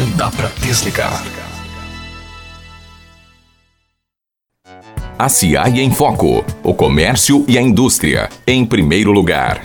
Não dá para desligar. A CIAI em Foco. O comércio e a indústria. Em primeiro lugar.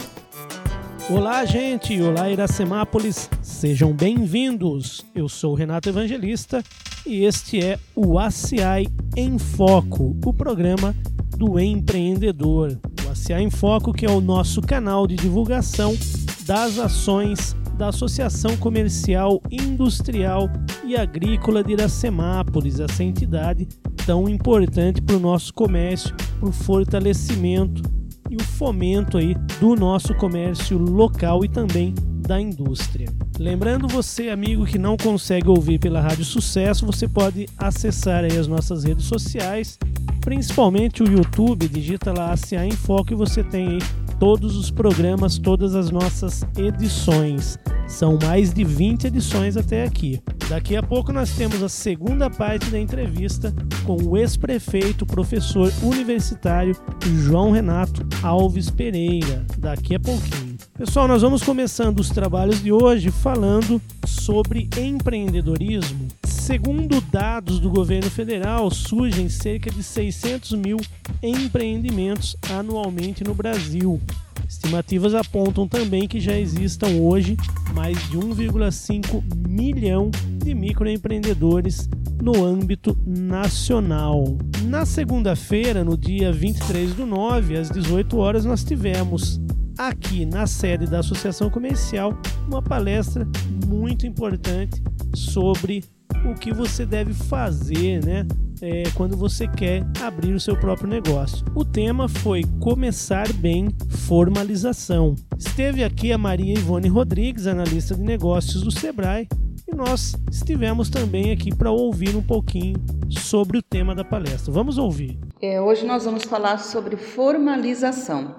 Olá, gente! Olá, Iracemápolis! Sejam bem-vindos! Eu sou Renato Evangelista e este é o ACI em Foco, o programa do empreendedor. O ACI em Foco, que é o nosso canal de divulgação das ações da Associação Comercial, Industrial e Agrícola de Iracemápolis, essa entidade tão importante para o nosso comércio, para o fortalecimento e o fomento aí do nosso comércio local e também da indústria. Lembrando você, amigo, que não consegue ouvir pela Rádio Sucesso, você pode acessar aí as nossas redes sociais, principalmente o YouTube, digita lá ACA em Foco e você tem aí todos os programas, todas as nossas edições. São mais de 20 edições até aqui. Daqui a pouco nós temos a segunda parte da entrevista com o ex-prefeito, professor universitário João Renato Alves Pereira. Daqui a pouquinho. Pessoal, nós vamos começando os trabalhos de hoje falando sobre empreendedorismo. Segundo dados do governo federal, surgem cerca de 600 mil empreendimentos anualmente no Brasil. Estimativas apontam também que já existam hoje mais de 1,5 milhão de microempreendedores no âmbito nacional. Na segunda-feira, no dia 23 do 9, às 18 horas, nós tivemos aqui na sede da Associação Comercial uma palestra muito importante sobre o que você deve fazer, né? É, quando você quer abrir o seu próprio negócio. O tema foi Começar Bem Formalização. Esteve aqui a Maria Ivone Rodrigues, analista de negócios do Sebrae, e nós estivemos também aqui para ouvir um pouquinho sobre o tema da palestra. Vamos ouvir. É, hoje nós vamos falar sobre formalização,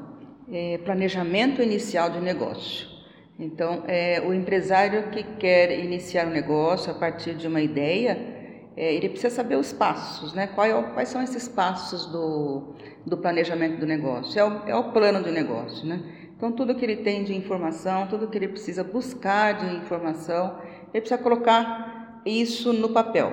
é, planejamento inicial de negócio. Então, é, o empresário que quer iniciar um negócio a partir de uma ideia, é, ele precisa saber os passos, né? Qual é quais são esses passos do, do planejamento do negócio? É o, é o plano de negócio, né? Então, tudo que ele tem de informação, tudo que ele precisa buscar de informação, ele precisa colocar isso no papel.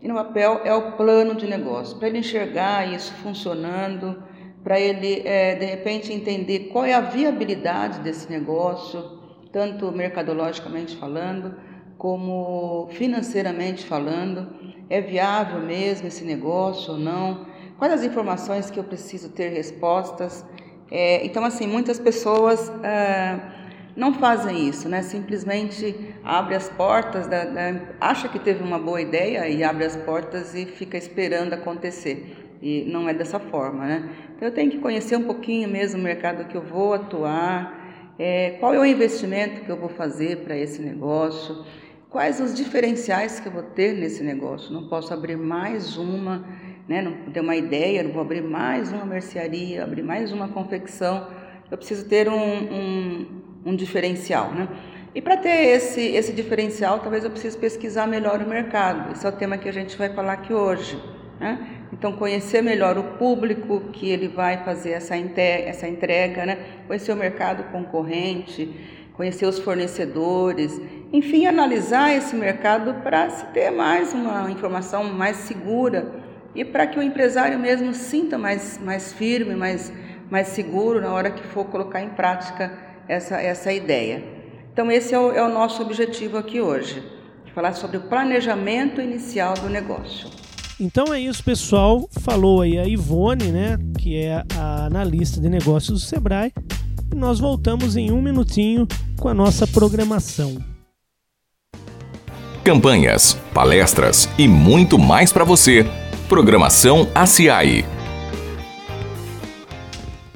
E no papel é o plano de negócio, para ele enxergar isso funcionando, para ele, é, de repente, entender qual é a viabilidade desse negócio, tanto mercadologicamente falando, como financeiramente falando. É viável mesmo esse negócio ou não? Quais as informações que eu preciso ter respostas? É, então, assim, muitas pessoas ah, não fazem isso, né? Simplesmente abre as portas, da, da, acha que teve uma boa ideia e abre as portas e fica esperando acontecer. E não é dessa forma, né? Então, eu tenho que conhecer um pouquinho mesmo o mercado que eu vou atuar, é, qual é o investimento que eu vou fazer para esse negócio? Quais os diferenciais que eu vou ter nesse negócio? Não posso abrir mais uma, né? não ter uma ideia, não vou abrir mais uma mercearia, abrir mais uma confecção. Eu preciso ter um, um, um diferencial. Né? E para ter esse, esse diferencial, talvez eu precise pesquisar melhor o mercado. Esse é o tema que a gente vai falar aqui hoje. Né? Então, conhecer melhor o público que ele vai fazer essa, essa entrega, né? conhecer o mercado concorrente, conhecer os fornecedores, enfim, analisar esse mercado para se ter mais uma informação mais segura e para que o empresário mesmo sinta mais, mais firme, mais, mais seguro na hora que for colocar em prática essa, essa ideia. Então, esse é o, é o nosso objetivo aqui hoje, falar sobre o planejamento inicial do negócio. Então é isso, pessoal. Falou aí a Ivone, né, que é a analista de negócios do Sebrae. E nós voltamos em um minutinho com a nossa programação. Campanhas, palestras e muito mais para você. Programação ACI.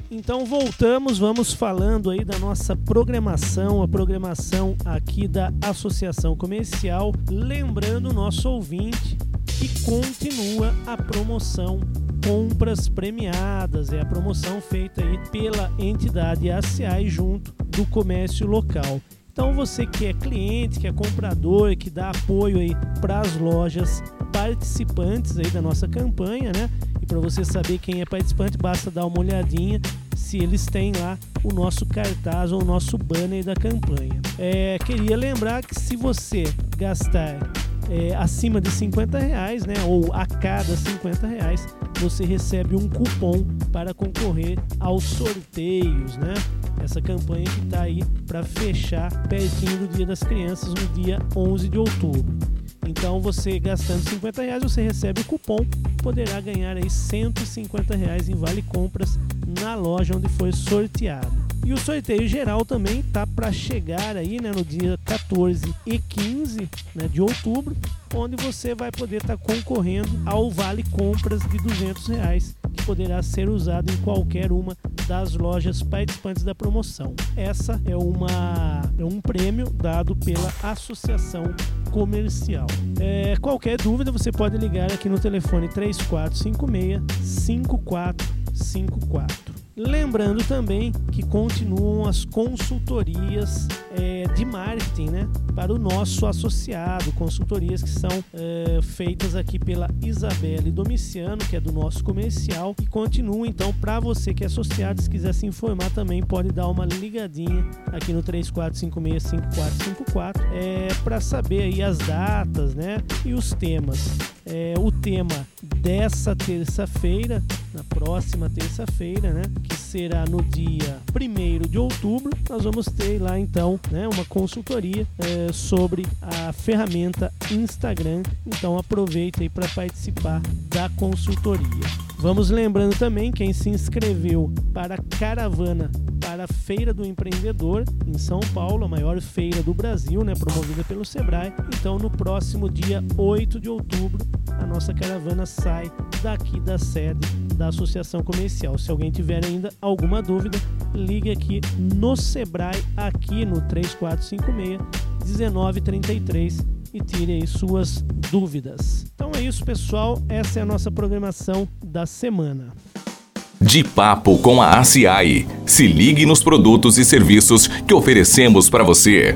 Então voltamos, vamos falando aí da nossa programação, a programação aqui da Associação Comercial. Lembrando o nosso ouvinte e continua a promoção compras premiadas, é a promoção feita aí pela entidade ACI junto do comércio local. Então você que é cliente, que é comprador, que dá apoio aí para as lojas participantes aí da nossa campanha, né? E para você saber quem é participante, basta dar uma olhadinha se eles têm lá o nosso cartaz ou o nosso banner da campanha. É, queria lembrar que se você gastar é, acima de 50 reais, né, ou a cada 50 reais, você recebe um cupom para concorrer aos sorteios, né? Essa campanha que está aí para fechar pertinho do Dia das Crianças no dia 11 de outubro. Então você gastando 50 reais você recebe o cupom, poderá ganhar aí 150 reais em vale compras na loja onde foi sorteado. E o sorteio geral também tá para chegar aí, né, no dia 14 e 15 né, de outubro, onde você vai poder estar tá concorrendo ao vale compras de 200 reais que poderá ser usado em qualquer uma das lojas participantes da promoção. Essa é uma é um prêmio dado pela Associação Comercial. É, qualquer dúvida você pode ligar aqui no telefone 3456 5454. Lembrando também que continuam as consultorias é, de marketing né, para o nosso associado, consultorias que são é, feitas aqui pela Isabelle Domiciano, que é do nosso comercial, e continuam então para você que é associado, se quiser se informar também, pode dar uma ligadinha aqui no 34565454 é, para saber aí as datas né, e os temas. É, o tema dessa terça-feira, na próxima terça-feira, né, que será no dia 1 de outubro, nós vamos ter lá então né, uma consultoria é, sobre a ferramenta Instagram. Então aproveita aí para participar da consultoria. Vamos lembrando também quem se inscreveu para a caravana para a Feira do Empreendedor em São Paulo, a maior feira do Brasil, né, promovida pelo Sebrae. Então, no próximo dia 8 de outubro, a nossa caravana sai daqui da sede da Associação Comercial. Se alguém tiver ainda alguma dúvida, ligue aqui no Sebrae, aqui no 3456 1933 e tire aí suas dúvidas. Então é isso, pessoal. Essa é a nossa programação da semana. De Papo com a ACI. Se ligue nos produtos e serviços que oferecemos para você.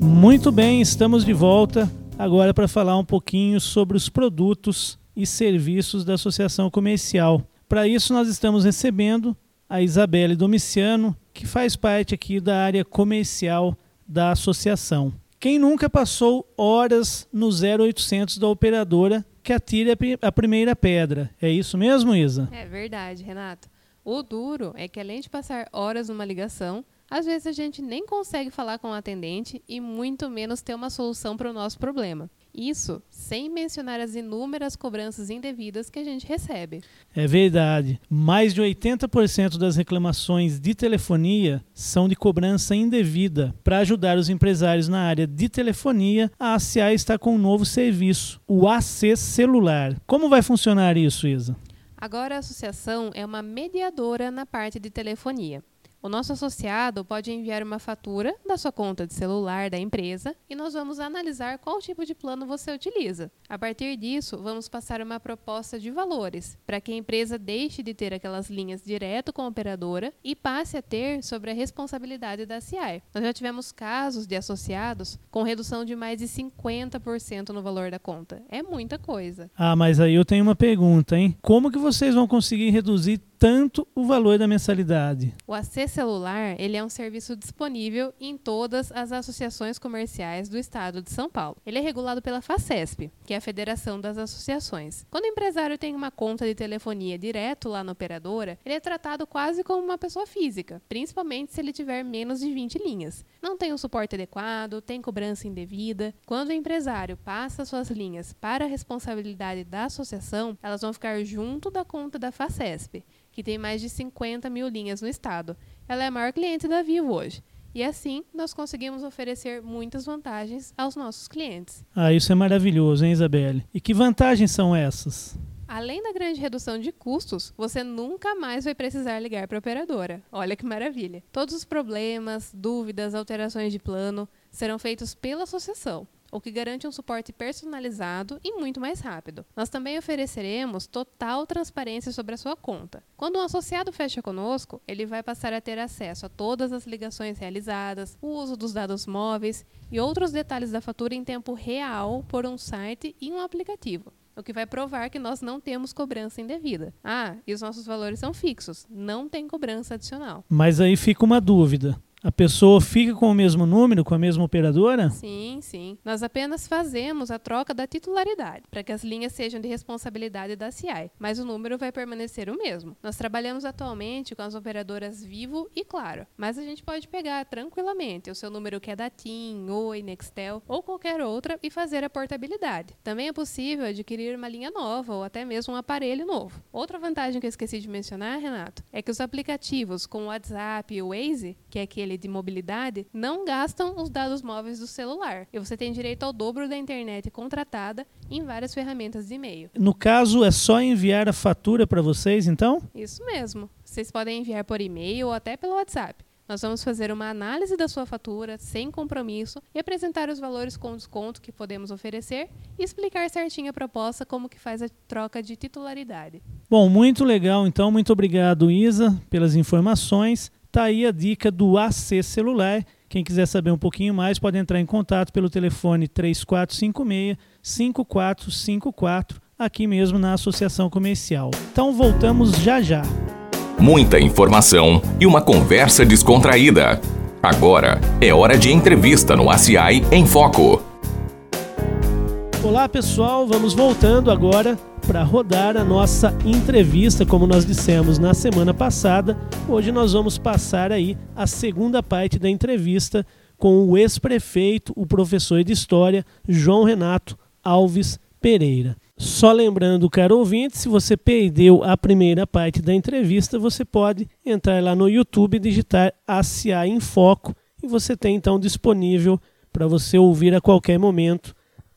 Muito bem, estamos de volta agora para falar um pouquinho sobre os produtos e serviços da Associação Comercial. Para isso, nós estamos recebendo a Isabelle Domiciano, que faz parte aqui da área comercial da associação. Quem nunca passou horas no 0800 da operadora que atire a primeira pedra? É isso mesmo, Isa? É verdade, Renato. O duro é que além de passar horas numa ligação, às vezes a gente nem consegue falar com o atendente e muito menos ter uma solução para o nosso problema. Isso sem mencionar as inúmeras cobranças indevidas que a gente recebe. É verdade. Mais de 80% das reclamações de telefonia são de cobrança indevida. Para ajudar os empresários na área de telefonia, a ACA está com um novo serviço, o AC Celular. Como vai funcionar isso, Isa? Agora a associação é uma mediadora na parte de telefonia. O nosso associado pode enviar uma fatura da sua conta de celular da empresa e nós vamos analisar qual tipo de plano você utiliza. A partir disso, vamos passar uma proposta de valores para que a empresa deixe de ter aquelas linhas direto com a operadora e passe a ter sobre a responsabilidade da CI. Nós já tivemos casos de associados com redução de mais de 50% no valor da conta. É muita coisa. Ah, mas aí eu tenho uma pergunta, hein? Como que vocês vão conseguir reduzir tanto o valor da mensalidade. O AC Celular ele é um serviço disponível em todas as associações comerciais do estado de São Paulo. Ele é regulado pela FACESP, que é a Federação das Associações. Quando o empresário tem uma conta de telefonia direto lá na operadora, ele é tratado quase como uma pessoa física, principalmente se ele tiver menos de 20 linhas. Não tem um suporte adequado, tem cobrança indevida. Quando o empresário passa suas linhas para a responsabilidade da associação, elas vão ficar junto da conta da FACESP que tem mais de 50 mil linhas no estado. Ela é a maior cliente da Vivo hoje. E assim, nós conseguimos oferecer muitas vantagens aos nossos clientes. Ah, isso é maravilhoso, hein, Isabelle? E que vantagens são essas? Além da grande redução de custos, você nunca mais vai precisar ligar para a operadora. Olha que maravilha! Todos os problemas, dúvidas, alterações de plano serão feitos pela associação o que garante um suporte personalizado e muito mais rápido. Nós também ofereceremos total transparência sobre a sua conta. Quando um associado fecha conosco, ele vai passar a ter acesso a todas as ligações realizadas, o uso dos dados móveis e outros detalhes da fatura em tempo real por um site e um aplicativo. o que vai provar que nós não temos cobrança indevida. Ah, e os nossos valores são fixos, não tem cobrança adicional. Mas aí fica uma dúvida. A pessoa fica com o mesmo número, com a mesma operadora? Sim, sim. Nós apenas fazemos a troca da titularidade, para que as linhas sejam de responsabilidade da CI, mas o número vai permanecer o mesmo. Nós trabalhamos atualmente com as operadoras Vivo e Claro, mas a gente pode pegar tranquilamente o seu número que é da TIM, Oi, Nextel ou qualquer outra e fazer a portabilidade. Também é possível adquirir uma linha nova ou até mesmo um aparelho novo. Outra vantagem que eu esqueci de mencionar, Renato, é que os aplicativos como o WhatsApp e o Waze, que é aquele de mobilidade não gastam os dados móveis do celular. E você tem direito ao dobro da internet contratada em várias ferramentas de e-mail. No caso, é só enviar a fatura para vocês, então? Isso mesmo. Vocês podem enviar por e-mail ou até pelo WhatsApp. Nós vamos fazer uma análise da sua fatura sem compromisso e apresentar os valores com desconto que podemos oferecer e explicar certinho a proposta como que faz a troca de titularidade. Bom, muito legal então. Muito obrigado, Isa, pelas informações. Tá aí a dica do AC Celular. Quem quiser saber um pouquinho mais pode entrar em contato pelo telefone 3456 5454 aqui mesmo na Associação Comercial. Então voltamos já já. Muita informação e uma conversa descontraída. Agora é hora de entrevista no ACI em Foco. Olá pessoal, vamos voltando agora para rodar a nossa entrevista, como nós dissemos na semana passada. Hoje nós vamos passar aí a segunda parte da entrevista com o ex-prefeito, o professor de História, João Renato Alves Pereira. Só lembrando, caro ouvinte, se você perdeu a primeira parte da entrevista, você pode entrar lá no YouTube e digitar ACA em Foco e você tem então disponível para você ouvir a qualquer momento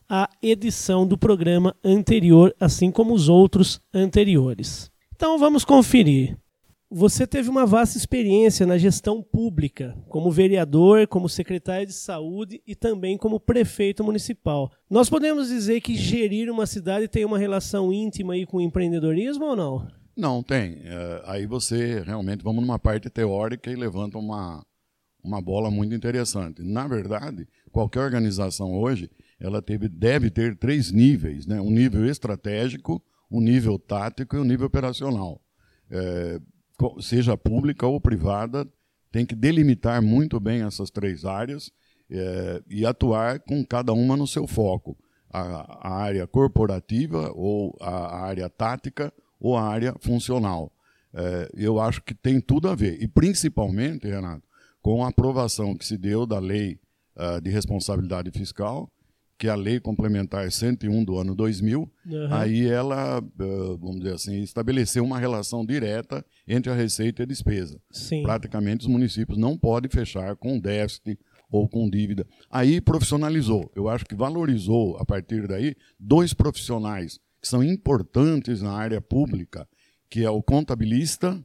a edição do programa anterior, assim como os outros anteriores. Então vamos conferir. Você teve uma vasta experiência na gestão pública, como vereador, como secretário de saúde e também como prefeito municipal. Nós podemos dizer que gerir uma cidade tem uma relação íntima aí com o empreendedorismo ou não? Não, tem. É, aí você realmente vamos numa parte teórica e levanta uma, uma bola muito interessante. Na verdade, qualquer organização hoje ela teve, deve ter três níveis, né? um nível estratégico, um nível tático e um nível operacional. É, seja pública ou privada, tem que delimitar muito bem essas três áreas é, e atuar com cada uma no seu foco. A, a área corporativa ou a, área tática ou a área funcional. É, eu acho que tem tudo a ver. E principalmente, Renato, com a aprovação que se deu da lei uh, de responsabilidade fiscal, que é a Lei Complementar 101 do ano 2000, uhum. aí ela, vamos dizer assim, estabeleceu uma relação direta entre a receita e a despesa. Sim. Praticamente os municípios não podem fechar com déficit ou com dívida. Aí profissionalizou. Eu acho que valorizou, a partir daí, dois profissionais que são importantes na área pública, que é o contabilista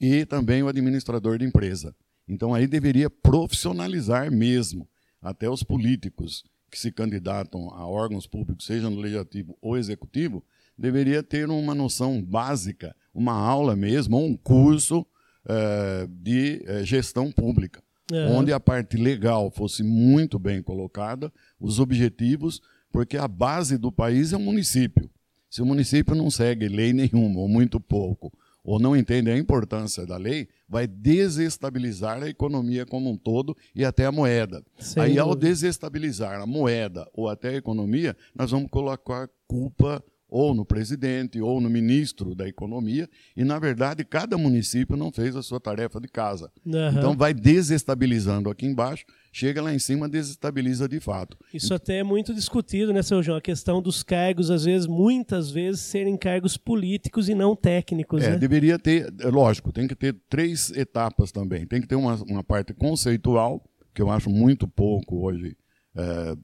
e também o administrador de empresa. Então aí deveria profissionalizar mesmo, até os políticos que se candidatam a órgãos públicos, seja no legislativo ou executivo, deveria ter uma noção básica, uma aula mesmo, um curso é, de é, gestão pública, é. onde a parte legal fosse muito bem colocada, os objetivos, porque a base do país é o município. Se o município não segue lei nenhuma, ou muito pouco, ou não entende a importância da lei, vai desestabilizar a economia como um todo e até a moeda. Sem Aí, ao desestabilizar a moeda ou até a economia, nós vamos colocar culpa ou no presidente ou no ministro da economia, e na verdade cada município não fez a sua tarefa de casa. Uhum. Então vai desestabilizando aqui embaixo chega lá em cima desestabiliza de fato. Isso até é muito discutido, né, seu João? A questão dos cargos, às vezes, muitas vezes, serem cargos políticos e não técnicos. É, né? deveria ter, é lógico, tem que ter três etapas também. Tem que ter uma, uma parte conceitual, que eu acho muito pouco hoje, é,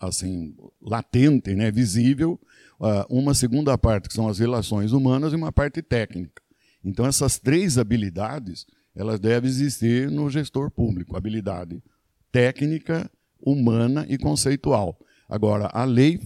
assim, latente, né, visível. Uh, uma segunda parte, que são as relações humanas, e uma parte técnica. Então, essas três habilidades, elas devem existir no gestor público. Habilidade técnica, humana e conceitual. Agora, a lei,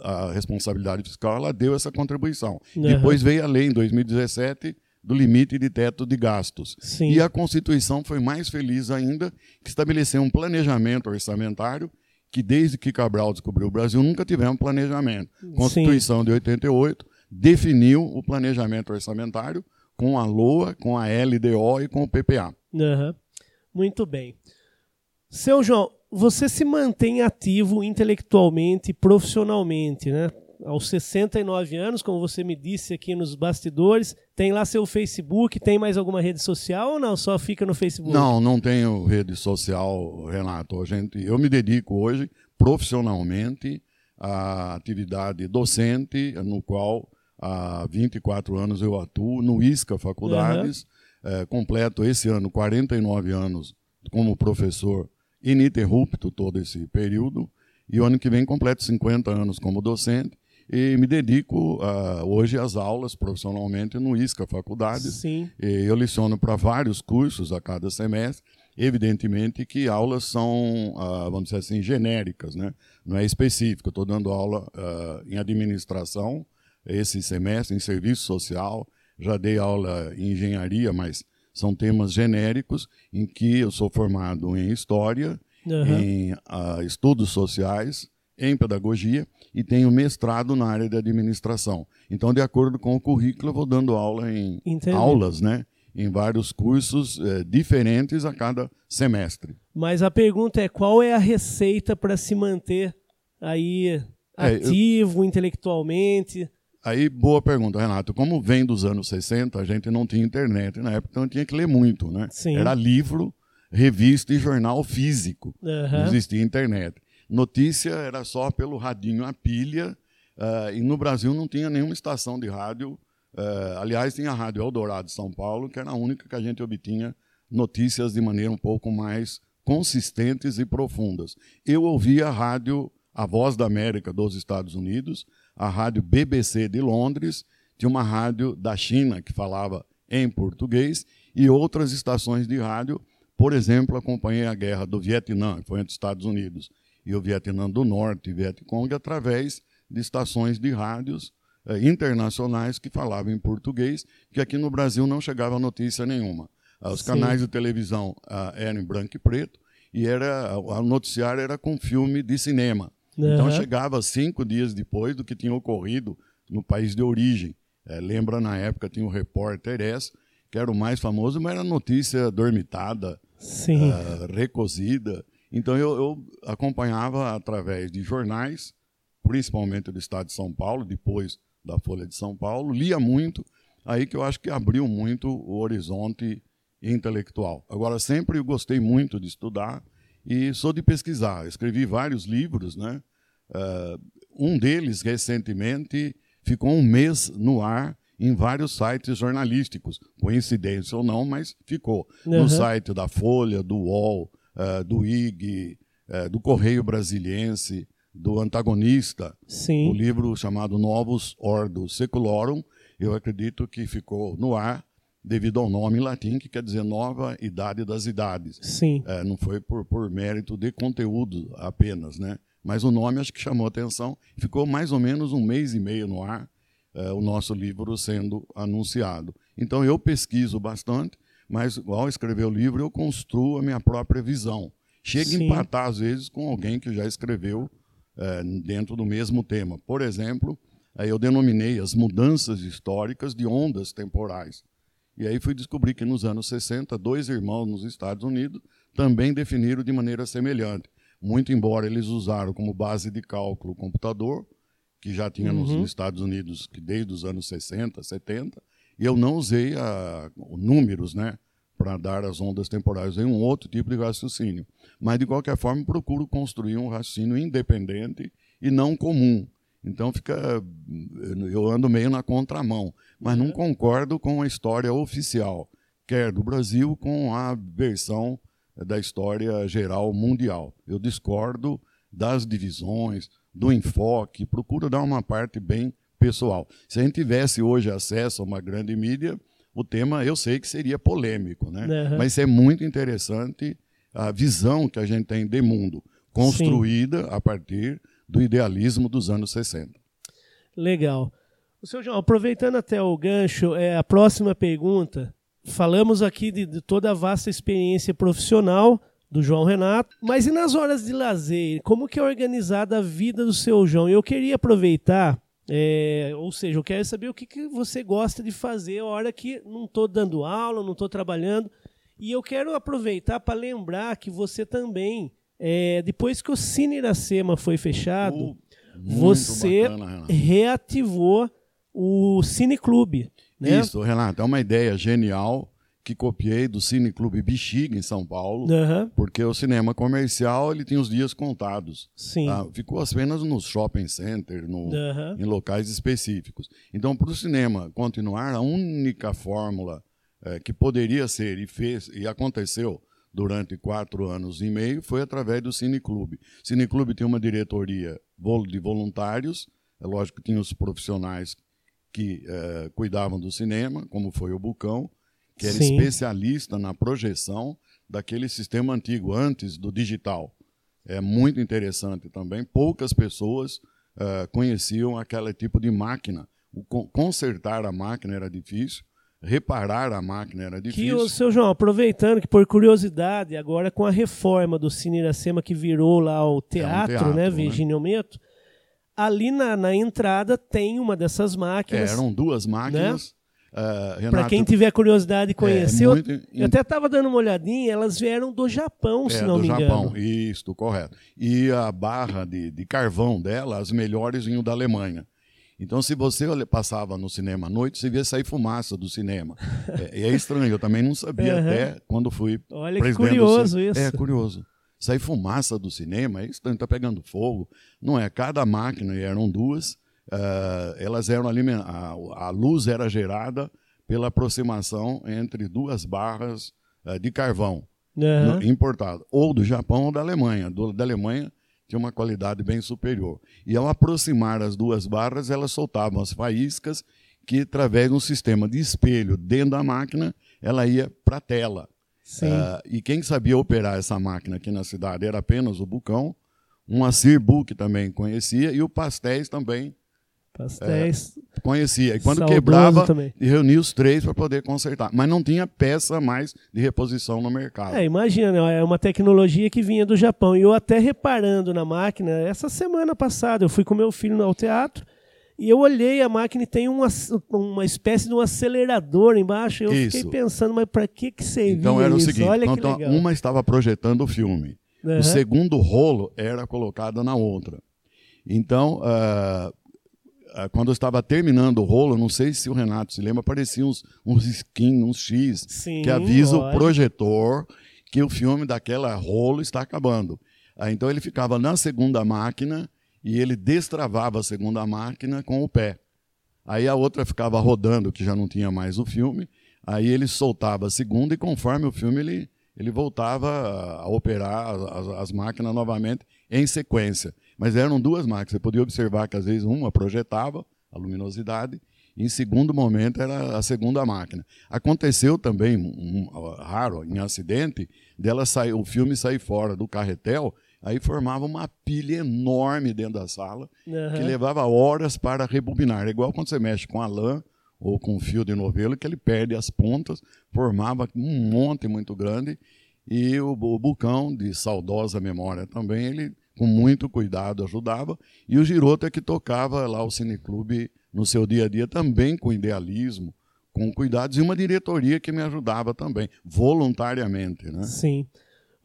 a responsabilidade fiscal, ela deu essa contribuição. Uhum. Depois veio a lei, em 2017, do limite de teto de gastos. Sim. E a Constituição foi mais feliz ainda, que estabeleceu um planejamento orçamentário que desde que Cabral descobriu o Brasil nunca tivemos planejamento. Constituição Sim. de 88 definiu o planejamento orçamentário com a LOA, com a LDO e com o PPA. Uhum. Muito bem. Seu João, você se mantém ativo intelectualmente e profissionalmente, né? Aos 69 anos, como você me disse aqui nos bastidores, tem lá seu Facebook, tem mais alguma rede social ou não? Só fica no Facebook? Não, não tenho rede social, Renato. A gente, eu me dedico hoje profissionalmente à atividade docente, no qual há 24 anos eu atuo no ISCA Faculdades. Uhum. É, completo esse ano 49 anos como professor ininterrupto todo esse período. E o ano que vem completo 50 anos como docente e me dedico uh, hoje às aulas profissionalmente no ISCA Faculdades. Sim. E eu leciono para vários cursos a cada semestre. Evidentemente que aulas são, uh, vamos dizer assim, genéricas, né? não é específico. Estou dando aula uh, em administração esse semestre, em serviço social. Já dei aula em engenharia, mas são temas genéricos em que eu sou formado em história, uhum. em estudos sociais, em pedagogia e tenho mestrado na área de administração. Então, de acordo com o currículo, eu vou dando aula em Entendi. aulas, né? Em vários cursos eh, diferentes a cada semestre. Mas a pergunta é qual é a receita para se manter aí ativo é, eu... intelectualmente? Aí, boa pergunta, Renato. Como vem dos anos 60, a gente não tinha internet na época, então tinha que ler muito, né? Sim. Era livro, revista e jornal físico. Uhum. Não existia internet. Notícia era só pelo radinho a pilha, uh, e no Brasil não tinha nenhuma estação de rádio. Uh, aliás, tinha a Rádio Eldorado de São Paulo, que era a única que a gente obtinha notícias de maneira um pouco mais consistentes e profundas. Eu ouvia a rádio A Voz da América dos Estados Unidos, a rádio BBC de Londres, tinha uma rádio da China que falava em português e outras estações de rádio. Por exemplo, acompanhei a guerra do Vietnã, que foi entre os Estados Unidos e o Vietnã do Norte e Vietcong através de estações de rádios eh, internacionais que falavam em português, que aqui no Brasil não chegava notícia nenhuma. Ah, os Sim. canais de televisão ah, eram em branco e preto e era o noticiário era com filme de cinema. Uhum. Então chegava cinco dias depois do que tinha ocorrido no país de origem. É, lembra na época tinha o repórter S, que era o mais famoso, mas era notícia dormitada, uh, recozida. Então eu, eu, acompanhava através de jornais, principalmente do Estado de São Paulo, depois da Folha de São Paulo, lia muito, aí que eu acho que abriu muito o horizonte intelectual. Agora sempre gostei muito de estudar e sou de pesquisar. Escrevi vários livros, né? Uh, um deles recentemente ficou um mês no ar em vários sites jornalísticos, coincidência ou não, mas ficou uhum. no site da Folha, do UOL, uh, do IG, uh, do Correio Brasiliense, do Antagonista, Sim. o livro chamado Novos Ordo Secularum, eu acredito que ficou no ar devido ao nome em latim, que quer dizer Nova Idade das Idades. Sim. É, não foi por, por mérito de conteúdo apenas, né? Mas o nome acho que chamou atenção. Ficou mais ou menos um mês e meio no ar, é, o nosso livro sendo anunciado. Então eu pesquiso bastante, mas ao escrever o livro eu construo a minha própria visão. Chega a empatar, às vezes, com alguém que já escreveu é, dentro do mesmo tema. Por exemplo, eu denominei as mudanças históricas de ondas temporais. E aí fui descobrir que nos anos 60, dois irmãos nos Estados Unidos também definiram de maneira semelhante. Muito embora eles usaram como base de cálculo o computador, que já tinha uhum. nos Estados Unidos desde os anos 60, 70, e eu não usei a, números, né, para dar as ondas temporais, usei um outro tipo de raciocínio. Mas, de qualquer forma, procuro construir um raciocínio independente e não comum. Então, fica, eu ando meio na contramão, mas não concordo com a história oficial, quer do Brasil, com a versão da história geral mundial. Eu discordo das divisões, do enfoque, procuro dar uma parte bem pessoal. Se a gente tivesse hoje acesso a uma grande mídia, o tema eu sei que seria polêmico, né? Uhum. Mas é muito interessante a visão que a gente tem de mundo, construída Sim. a partir do idealismo dos anos 60. Legal. O seu João, aproveitando até o gancho, é a próxima pergunta. Falamos aqui de, de toda a vasta experiência profissional, do João Renato. Mas e nas horas de lazer? Como que é organizada a vida do seu João? Eu queria aproveitar, é, ou seja, eu quero saber o que, que você gosta de fazer a hora que não estou dando aula, não estou trabalhando. E eu quero aproveitar para lembrar que você também, é, depois que o Cine Iracema foi fechado, muito você bacana, reativou o Cine Clube. Né? Isso, Renato, é uma ideia genial que copiei do Cine Clube Bexiga, em São Paulo, Aham, porque o cinema comercial ele tem os dias contados. sim. tá? Ficou apenas no shopping center, no, Aham. em locais específicos. Então, para o cinema continuar, a única fórmula eh, que poderia ser e fez e aconteceu durante quatro anos e meio foi através do Cineclube. O Cineclube tem uma diretoria de voluntários, é lógico que tinha os profissionais que eh, cuidavam do cinema, como foi o Bucão, que era Sim. especialista na projeção daquele sistema antigo, antes do digital. É muito interessante também. Poucas pessoas eh, conheciam aquele tipo de máquina. O con- consertar a máquina era difícil, reparar a máquina era Que difícil. o seu João, aproveitando que por curiosidade, agora com a reforma do Cine Iracema que virou lá o teatro, É teatro, né, né? Virgínio Meto, ali na, na entrada tem uma dessas É, máquinas. eram duas máquinas. Eh, Para Renato, quem tiver curiosidade de conhecer, é eu- muito eu até estava dando uma olhadinha, elas vieram do Japão, se É, não do me Japão, engano. isso, correto. E a barra de, de carvão dela, as melhores vinham da Alemanha. Então, se você passava no cinema à noite, você via sair fumaça do cinema. É, e é estranho, eu também não sabia Aham. até quando fui Olha que do curioso isso. É, curioso. Sair fumaça do cinema, é estranho, tá pegando fogo. Não é, cada máquina, e eram duas, ah, elas eram a, a luz era gerada pela aproximação entre duas barras ah, de carvão Aham. no- importado, ou do Japão ou da Alemanha. Do, da Alemanha tinha uma qualidade bem superior. E ao aproximar as duas barras, elas soltavam as faíscas que, através de um sistema de espelho dentro da máquina, ela ia para a tela. Ah, e quem sabia operar essa máquina aqui na cidade era apenas o Bucão, um Assir Buc também conhecia, e o Pastéis também Pastéis. conhecia. E quando quebrava, também. reunia os três para poder consertar. Mas não tinha peça mais de reposição no mercado. É, imagina, né? é uma tecnologia que vinha do Japão. E eu até reparando na máquina, essa semana passada, eu fui com meu filho ao teatro e eu olhei a máquina e tem uma, uma espécie de um acelerador embaixo. Eu Isso. fiquei pensando, mas para que que servia Então era o isso? seguinte, Olha que então, legal. uma estava projetando o filme, Aham. o segundo rolo era colocado na outra. Então, ah, quando eu estava terminando o rolo, não sei se o Renato se lembra, apareciam uns, uns skin, uns X, Sim, que avisa o projetor que o filme daquela rolo está acabando. Ah, então ele ficava na segunda máquina e ele destravava a segunda máquina com o pé. Aí a outra ficava rodando, que já não tinha mais o filme. Aí ele soltava a segunda e conforme o filme ele, ele voltava a operar as, as máquinas novamente em sequência. Mas eram duas máquinas. Você podia observar que às vezes uma projetava a luminosidade e em segundo momento era a segunda máquina. Aconteceu também, um, um, raro, em acidente, dela sair, o filme sair fora do carretel, aí formava uma pilha enorme dentro da sala que Aham. levava horas para rebobinar. É igual quando você mexe com a lã ou com fio de novelo, que ele perde as pontas, formava um monte muito grande. E o, o Bucão, de saudosa memória também, ele com muito cuidado ajudava. E o Giroto é que tocava lá o Cineclube no seu dia a dia, também com idealismo, com cuidados, e uma diretoria que me ajudava também, voluntariamente. Né? Sim.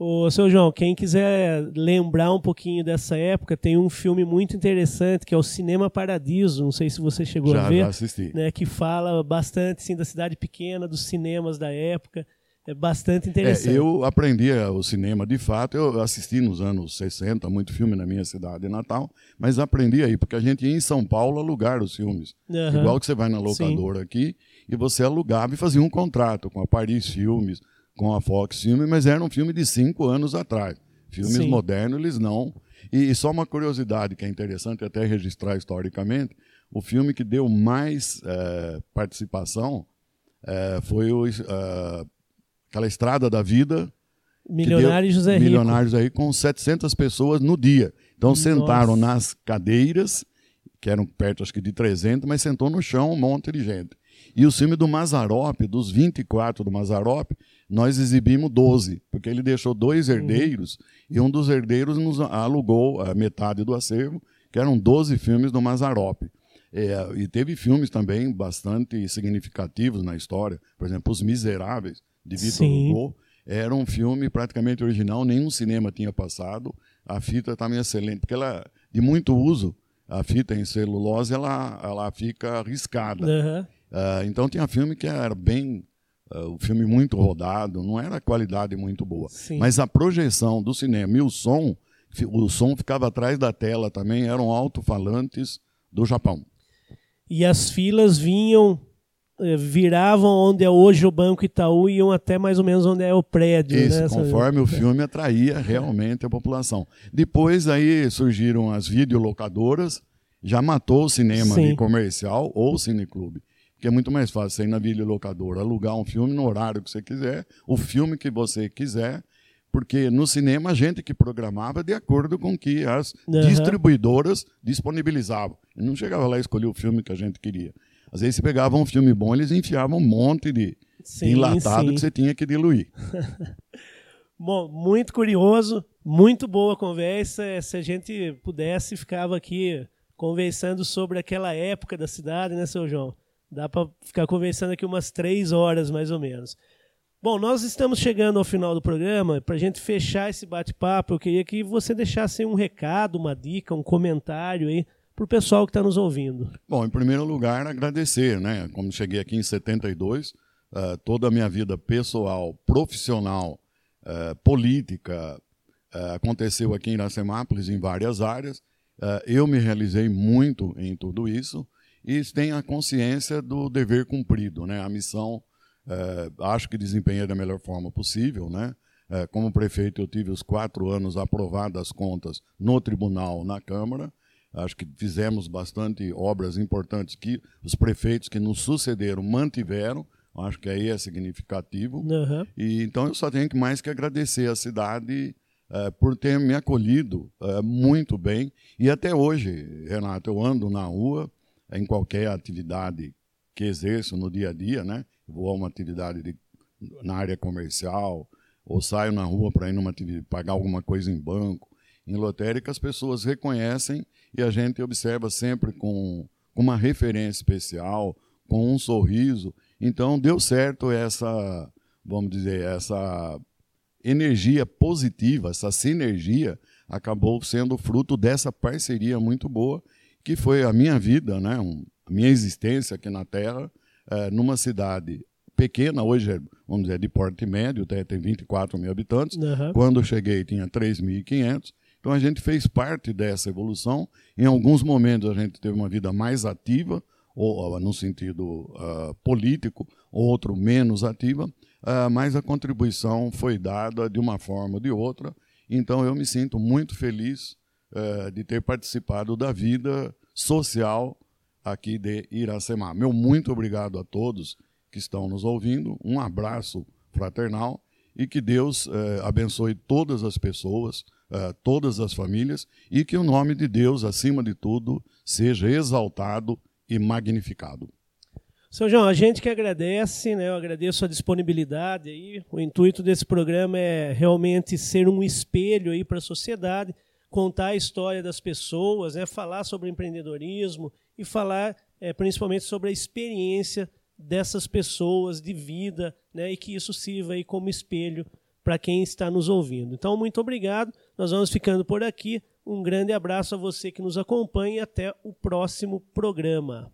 Ô, seu João, quem quiser lembrar um pouquinho dessa época, tem um filme muito interessante que é o Cinema Paradiso. Não sei se você chegou a Já, ver. já assisti. né, que fala bastante sim, da cidade pequena, dos cinemas da época. É bastante É, interessante. eu aprendi o cinema de fato, eu assisti nos anos 60, muito filme na minha cidade natal, mas aprendi aí, porque a gente ia em São Paulo alugar os filmes. Aham. Igual que você vai na locadora aqui, e você alugava e fazia um contrato com a Paris Filmes, com a Fox Filmes, mas era um filme de cinco anos atrás. Filmes Sim. modernos, eles não. E, e só uma curiosidade que é interessante até registrar historicamente, o filme que deu mais eh, participação eh, foi o, eh, aquela Estrada da Vida, Milionário deu- José Rico. Milionários aí com 700 pessoas no dia. Então Nossa. sentaram nas cadeiras, que eram perto acho que de 300, mas sentou no chão um monte de gente. E o filme do Mazarop, dos 24 do Mazarop, nós exibimos 12, porque ele deixou dois Uhum. herdeiros e um dos herdeiros nos alugou a metade do acervo, que eram 12 filmes do Mazarop. É, e teve filmes também bastante significativos na história, por exemplo, Os Miseráveis, de Vitor. Hugo. Era um filme praticamente original, nenhum cinema tinha passado. A fita estava excelente, porque ela de muito uso. A fita em celulose ela, ela fica arriscada. Aham. Ah, então tinha filme que era bem. Ah, o filme muito rodado, não era qualidade muito boa. Sim. Mas a projeção do cinema e o som, o som ficava atrás da tela também, eram alto-falantes do Japão. E as filas vinham, eh, viravam onde é hoje o Banco Itaú e iam até mais ou menos onde é o prédio. Isso, né? conforme o filme atraía realmente a população. Depois aí surgiram as videolocadoras, já matou o cinema comercial ou cineclube. Que é muito mais fácil você ir na videolocadora, alugar um filme no horário que você quiser, o filme que você quiser, porque no cinema a gente que programava de acordo com o que as Aham. distribuidoras disponibilizavam. E não chegava lá e escolhia o filme que a gente queria. Às vezes, se pegava um filme bom, eles enfiavam um monte de, de Sim, enlatado sim. que você tinha que diluir. Bom, muito curioso, muito boa conversa. Se a gente pudesse, ficava aqui conversando sobre aquela época da cidade, né, seu João? Dá para ficar conversando aqui umas três horas, mais ou menos. Bom, nós estamos chegando ao final do programa. Para a gente fechar esse bate-papo, eu queria que você deixasse um recado, uma dica, um comentário aí para o pessoal que está nos ouvindo. Bom, em primeiro lugar, agradecer, né? Como cheguei aqui em 72, ah, toda a minha vida pessoal, profissional, ah, política, ah, aconteceu aqui em Iracemápolis em várias áreas. Eu me realizei muito em tudo isso e tenho a consciência do dever cumprido, né? A missão, eh, acho que desempenhei da melhor forma possível, né? Eh, como prefeito, eu tive os quatro anos aprovadas as contas no tribunal, na Câmara. Acho que fizemos bastante obras importantes que os prefeitos que nos sucederam mantiveram. Acho que aí é significativo. Aham. E então eu só tenho que mais que agradecer a cidade eh, por ter me acolhido eh, muito bem. E até hoje, Renato, eu ando na rua, em qualquer atividade que exerço no dia a dia, né? Vou a uma atividade de, na área comercial, ou saio na rua para ir numa atividade, pagar alguma coisa em banco, em lotérica, as pessoas reconhecem e a gente observa sempre com, com uma referência especial, com um sorriso. Então deu certo essa, vamos dizer, essa energia positiva, essa sinergia acabou sendo fruto dessa parceria muito boa que foi a minha vida, né, um, a minha existência aqui na Terra, eh, numa cidade pequena, hoje é, vamos dizer, de porte médio, tem, tem 24 mil habitantes. Aham. Quando eu cheguei tinha 3.500. Então a gente fez parte dessa evolução. Em alguns momentos a gente teve uma vida mais ativa, ou no sentido ah, político, outro menos ativa, ah, mas a contribuição foi dada de uma forma ou de outra. Então eu me sinto muito feliz eh, de ter participado da vida social aqui de Iracema. Meu muito obrigado a todos que estão nos ouvindo. Um abraço fraternal e que Deus eh, abençoe todas as pessoas, eh, todas as famílias e que o nome de Deus, acima de tudo, seja exaltado e magnificado. Seu João, a gente que agradece, né? Eu agradeço a disponibilidade aí. O intuito desse programa é realmente ser um espelho aí para a sociedade, contar a história das pessoas, né? Falar sobre empreendedorismo e falar eh, principalmente sobre a experiência dessas pessoas de vida, né? E que isso sirva aí como espelho para quem está nos ouvindo. Então, muito obrigado. Nós vamos ficando por aqui. Um grande abraço a você que nos acompanha e até o próximo programa.